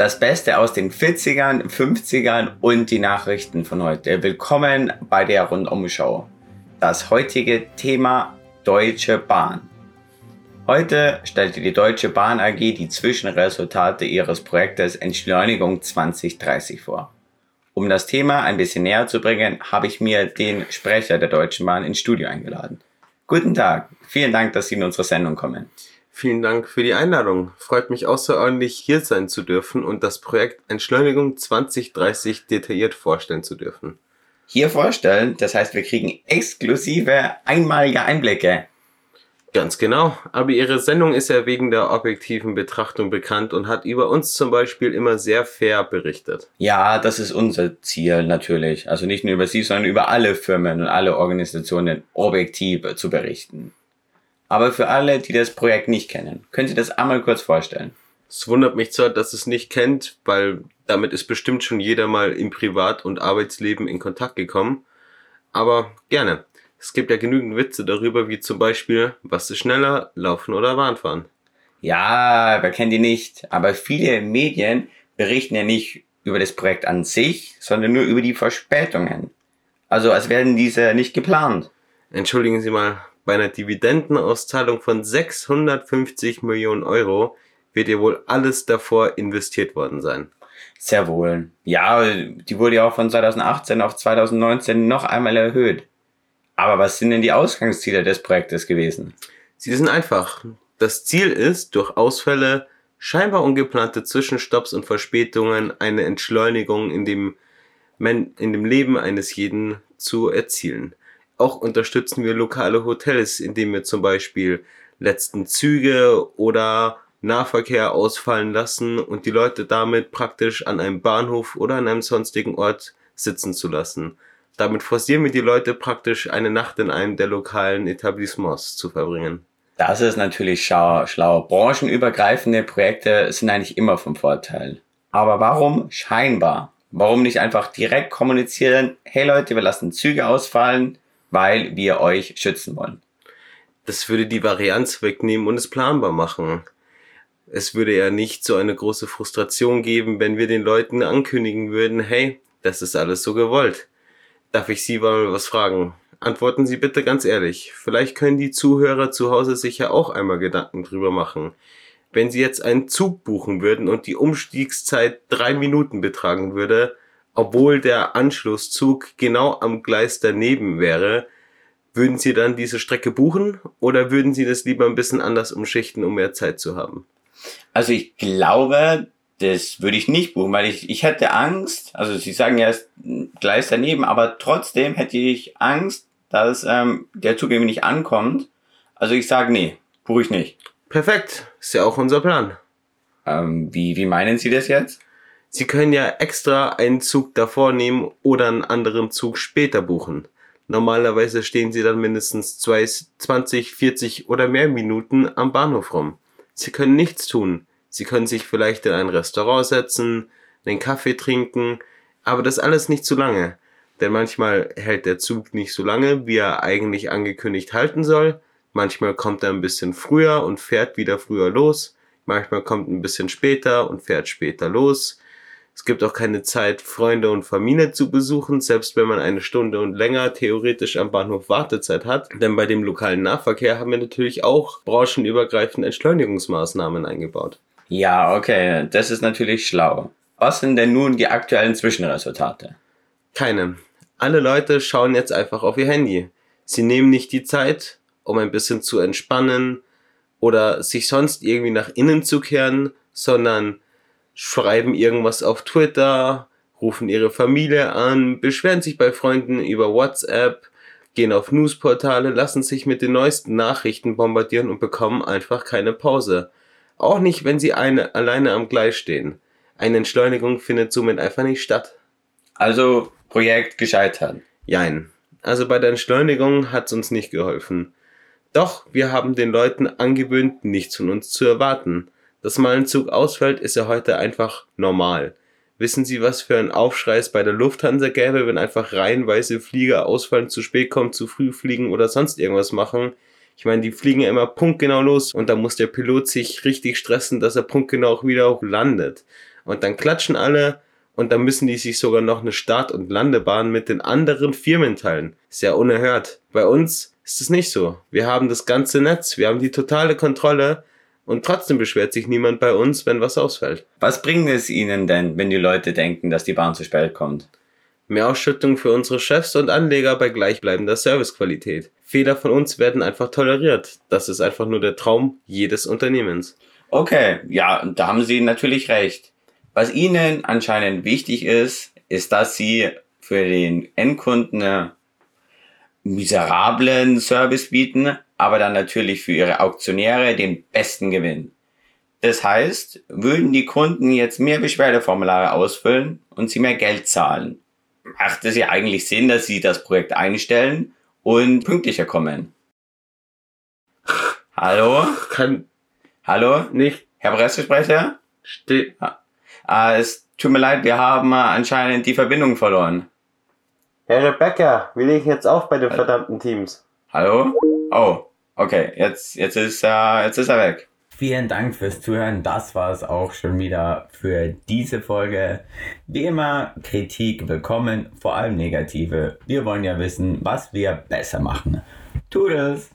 Das Beste aus den 40ern, 50ern und die Nachrichten von heute. Willkommen bei der Rundumschau. Das heutige Thema Deutsche Bahn. Heute stellte die Deutsche Bahn AG die Zwischenresultate ihres Projektes Entschleunigung 2030 vor. Um das Thema ein bisschen näher zu bringen, habe ich mir den Sprecher der Deutschen Bahn ins Studio eingeladen. Guten Tag, vielen Dank, dass Sie in unsere Sendung kommen. Vielen Dank für die Einladung. Freut mich außerordentlich, hier sein zu dürfen und das Projekt Entschleunigung 2030 detailliert vorstellen zu dürfen. Hier vorstellen, das heißt, wir kriegen exklusive, einmalige Einblicke. Ganz genau. Aber Ihre Sendung ist ja wegen der objektiven Betrachtung bekannt und hat über uns zum Beispiel immer sehr fair berichtet. Ja, das ist unser Ziel natürlich. Also nicht nur über Sie, sondern über alle Firmen und alle Organisationen objektiv zu berichten. Aber für alle, die das Projekt nicht kennen, können Sie das einmal kurz vorstellen? Es wundert mich zwar, dass es nicht kennt, weil damit ist bestimmt schon jeder mal im Privat- und Arbeitsleben in Kontakt gekommen. Aber gerne. Es gibt ja genügend Witze darüber, wie zum Beispiel, was ist schneller, Laufen oder Bahnfahren? Ja, wer kennt die nicht? Aber viele Medien berichten ja nicht über das Projekt an sich, sondern nur über die Verspätungen. Also als wären diese nicht geplant. Entschuldigen Sie mal, bei einer Dividendenauszahlung von 650 Millionen Euro wird ja wohl alles davor investiert worden sein. Sehr wohl. Ja, die wurde ja auch von 2018 auf 2019 noch einmal erhöht. Aber was sind denn die Ausgangsziele des Projektes gewesen? Sie sind einfach. Das Ziel ist, durch Ausfälle, scheinbar ungeplante Zwischenstopps und Verspätungen eine Entschleunigung in dem, in dem Leben eines jeden zu erzielen. Auch unterstützen wir lokale Hotels, indem wir zum Beispiel letzten Züge oder Nahverkehr ausfallen lassen und die Leute damit praktisch an einem Bahnhof oder an einem sonstigen Ort sitzen zu lassen. Damit forcieren wir die Leute praktisch eine Nacht in einem der lokalen Etablissements zu verbringen. Das ist natürlich schlau. schlau. Branchenübergreifende Projekte sind eigentlich immer vom Vorteil. Aber warum scheinbar? Warum nicht einfach direkt kommunizieren, hey Leute, wir lassen Züge ausfallen, weil wir euch schützen wollen. Das würde die Varianz wegnehmen und es planbar machen. Es würde ja nicht so eine große Frustration geben, wenn wir den Leuten ankündigen würden, hey, das ist alles so gewollt. Darf ich Sie mal was fragen? Antworten Sie bitte ganz ehrlich. Vielleicht können die Zuhörer zu Hause sich ja auch einmal Gedanken drüber machen. Wenn Sie jetzt einen Zug buchen würden und die Umstiegszeit drei Minuten betragen würde, obwohl der Anschlusszug genau am Gleis daneben wäre, würden Sie dann diese Strecke buchen oder würden Sie das lieber ein bisschen anders umschichten, um mehr Zeit zu haben? Also ich glaube, das würde ich nicht buchen, weil ich, ich hätte Angst, also Sie sagen ja, es Gleis daneben, aber trotzdem hätte ich Angst, dass ähm, der Zug irgendwie nicht ankommt. Also ich sage, nee, buche ich nicht. Perfekt, ist ja auch unser Plan. Ähm, wie, wie meinen Sie das jetzt? Sie können ja extra einen Zug davor nehmen oder einen anderen Zug später buchen. Normalerweise stehen Sie dann mindestens 20, 40 oder mehr Minuten am Bahnhof rum. Sie können nichts tun. Sie können sich vielleicht in ein Restaurant setzen, einen Kaffee trinken, aber das alles nicht zu lange. Denn manchmal hält der Zug nicht so lange, wie er eigentlich angekündigt halten soll. Manchmal kommt er ein bisschen früher und fährt wieder früher los. Manchmal kommt ein bisschen später und fährt später los. Es gibt auch keine Zeit, Freunde und Familie zu besuchen, selbst wenn man eine Stunde und länger theoretisch am Bahnhof Wartezeit hat. Denn bei dem lokalen Nahverkehr haben wir natürlich auch branchenübergreifende Entschleunigungsmaßnahmen eingebaut. Ja, okay, das ist natürlich schlau. Was sind denn nun die aktuellen Zwischenresultate? Keine. Alle Leute schauen jetzt einfach auf ihr Handy. Sie nehmen nicht die Zeit, um ein bisschen zu entspannen oder sich sonst irgendwie nach innen zu kehren, sondern schreiben irgendwas auf Twitter, rufen ihre Familie an, beschweren sich bei Freunden über WhatsApp, gehen auf Newsportale, lassen sich mit den neuesten Nachrichten bombardieren und bekommen einfach keine Pause. Auch nicht, wenn sie eine, alleine am Gleis stehen. Eine Entschleunigung findet somit einfach nicht statt. Also Projekt gescheitert. Jein. Also bei der Entschleunigung hat's uns nicht geholfen. Doch wir haben den Leuten angewöhnt, nichts von uns zu erwarten. Dass mal ein Zug ausfällt, ist ja heute einfach normal. Wissen Sie, was für ein Aufschrei es bei der Lufthansa gäbe, wenn einfach reihenweise Flieger ausfallen, zu spät kommen, zu früh fliegen oder sonst irgendwas machen? Ich meine, die fliegen ja immer punktgenau los und da muss der Pilot sich richtig stressen, dass er punktgenau auch wieder landet. und dann klatschen alle und dann müssen die sich sogar noch eine Start- und Landebahn mit den anderen Firmen teilen. Ist ja unerhört. Bei uns ist es nicht so. Wir haben das ganze Netz, wir haben die totale Kontrolle und trotzdem beschwert sich niemand bei uns, wenn was ausfällt. Was bringt es Ihnen denn, wenn die Leute denken, dass die Bahn zu spät kommt? Mehr Ausschüttung für unsere Chefs und Anleger bei gleichbleibender Servicequalität. Fehler von uns werden einfach toleriert. Das ist einfach nur der Traum jedes Unternehmens. Okay, ja, da haben Sie natürlich recht. Was Ihnen anscheinend wichtig ist, ist, dass Sie für den Endkunden miserablen Service bieten, aber dann natürlich für Ihre Auktionäre den besten Gewinn. Das heißt, würden die Kunden jetzt mehr Beschwerdeformulare ausfüllen und sie mehr Geld zahlen, macht es ja eigentlich Sinn, dass sie das Projekt einstellen und pünktlicher kommen. Hallo? Kann Hallo? nicht Herr Pressesprecher? stehen. Ah, es tut mir leid, wir haben äh, anscheinend die Verbindung verloren. Herr Rebecca, wir legen jetzt auf bei den verdammten Teams. Hallo? Oh, okay, jetzt, jetzt, ist, er, jetzt ist er weg. Vielen Dank fürs Zuhören. Das war es auch schon wieder für diese Folge. Wie immer, Kritik willkommen, vor allem negative. Wir wollen ja wissen, was wir besser machen. Tut es!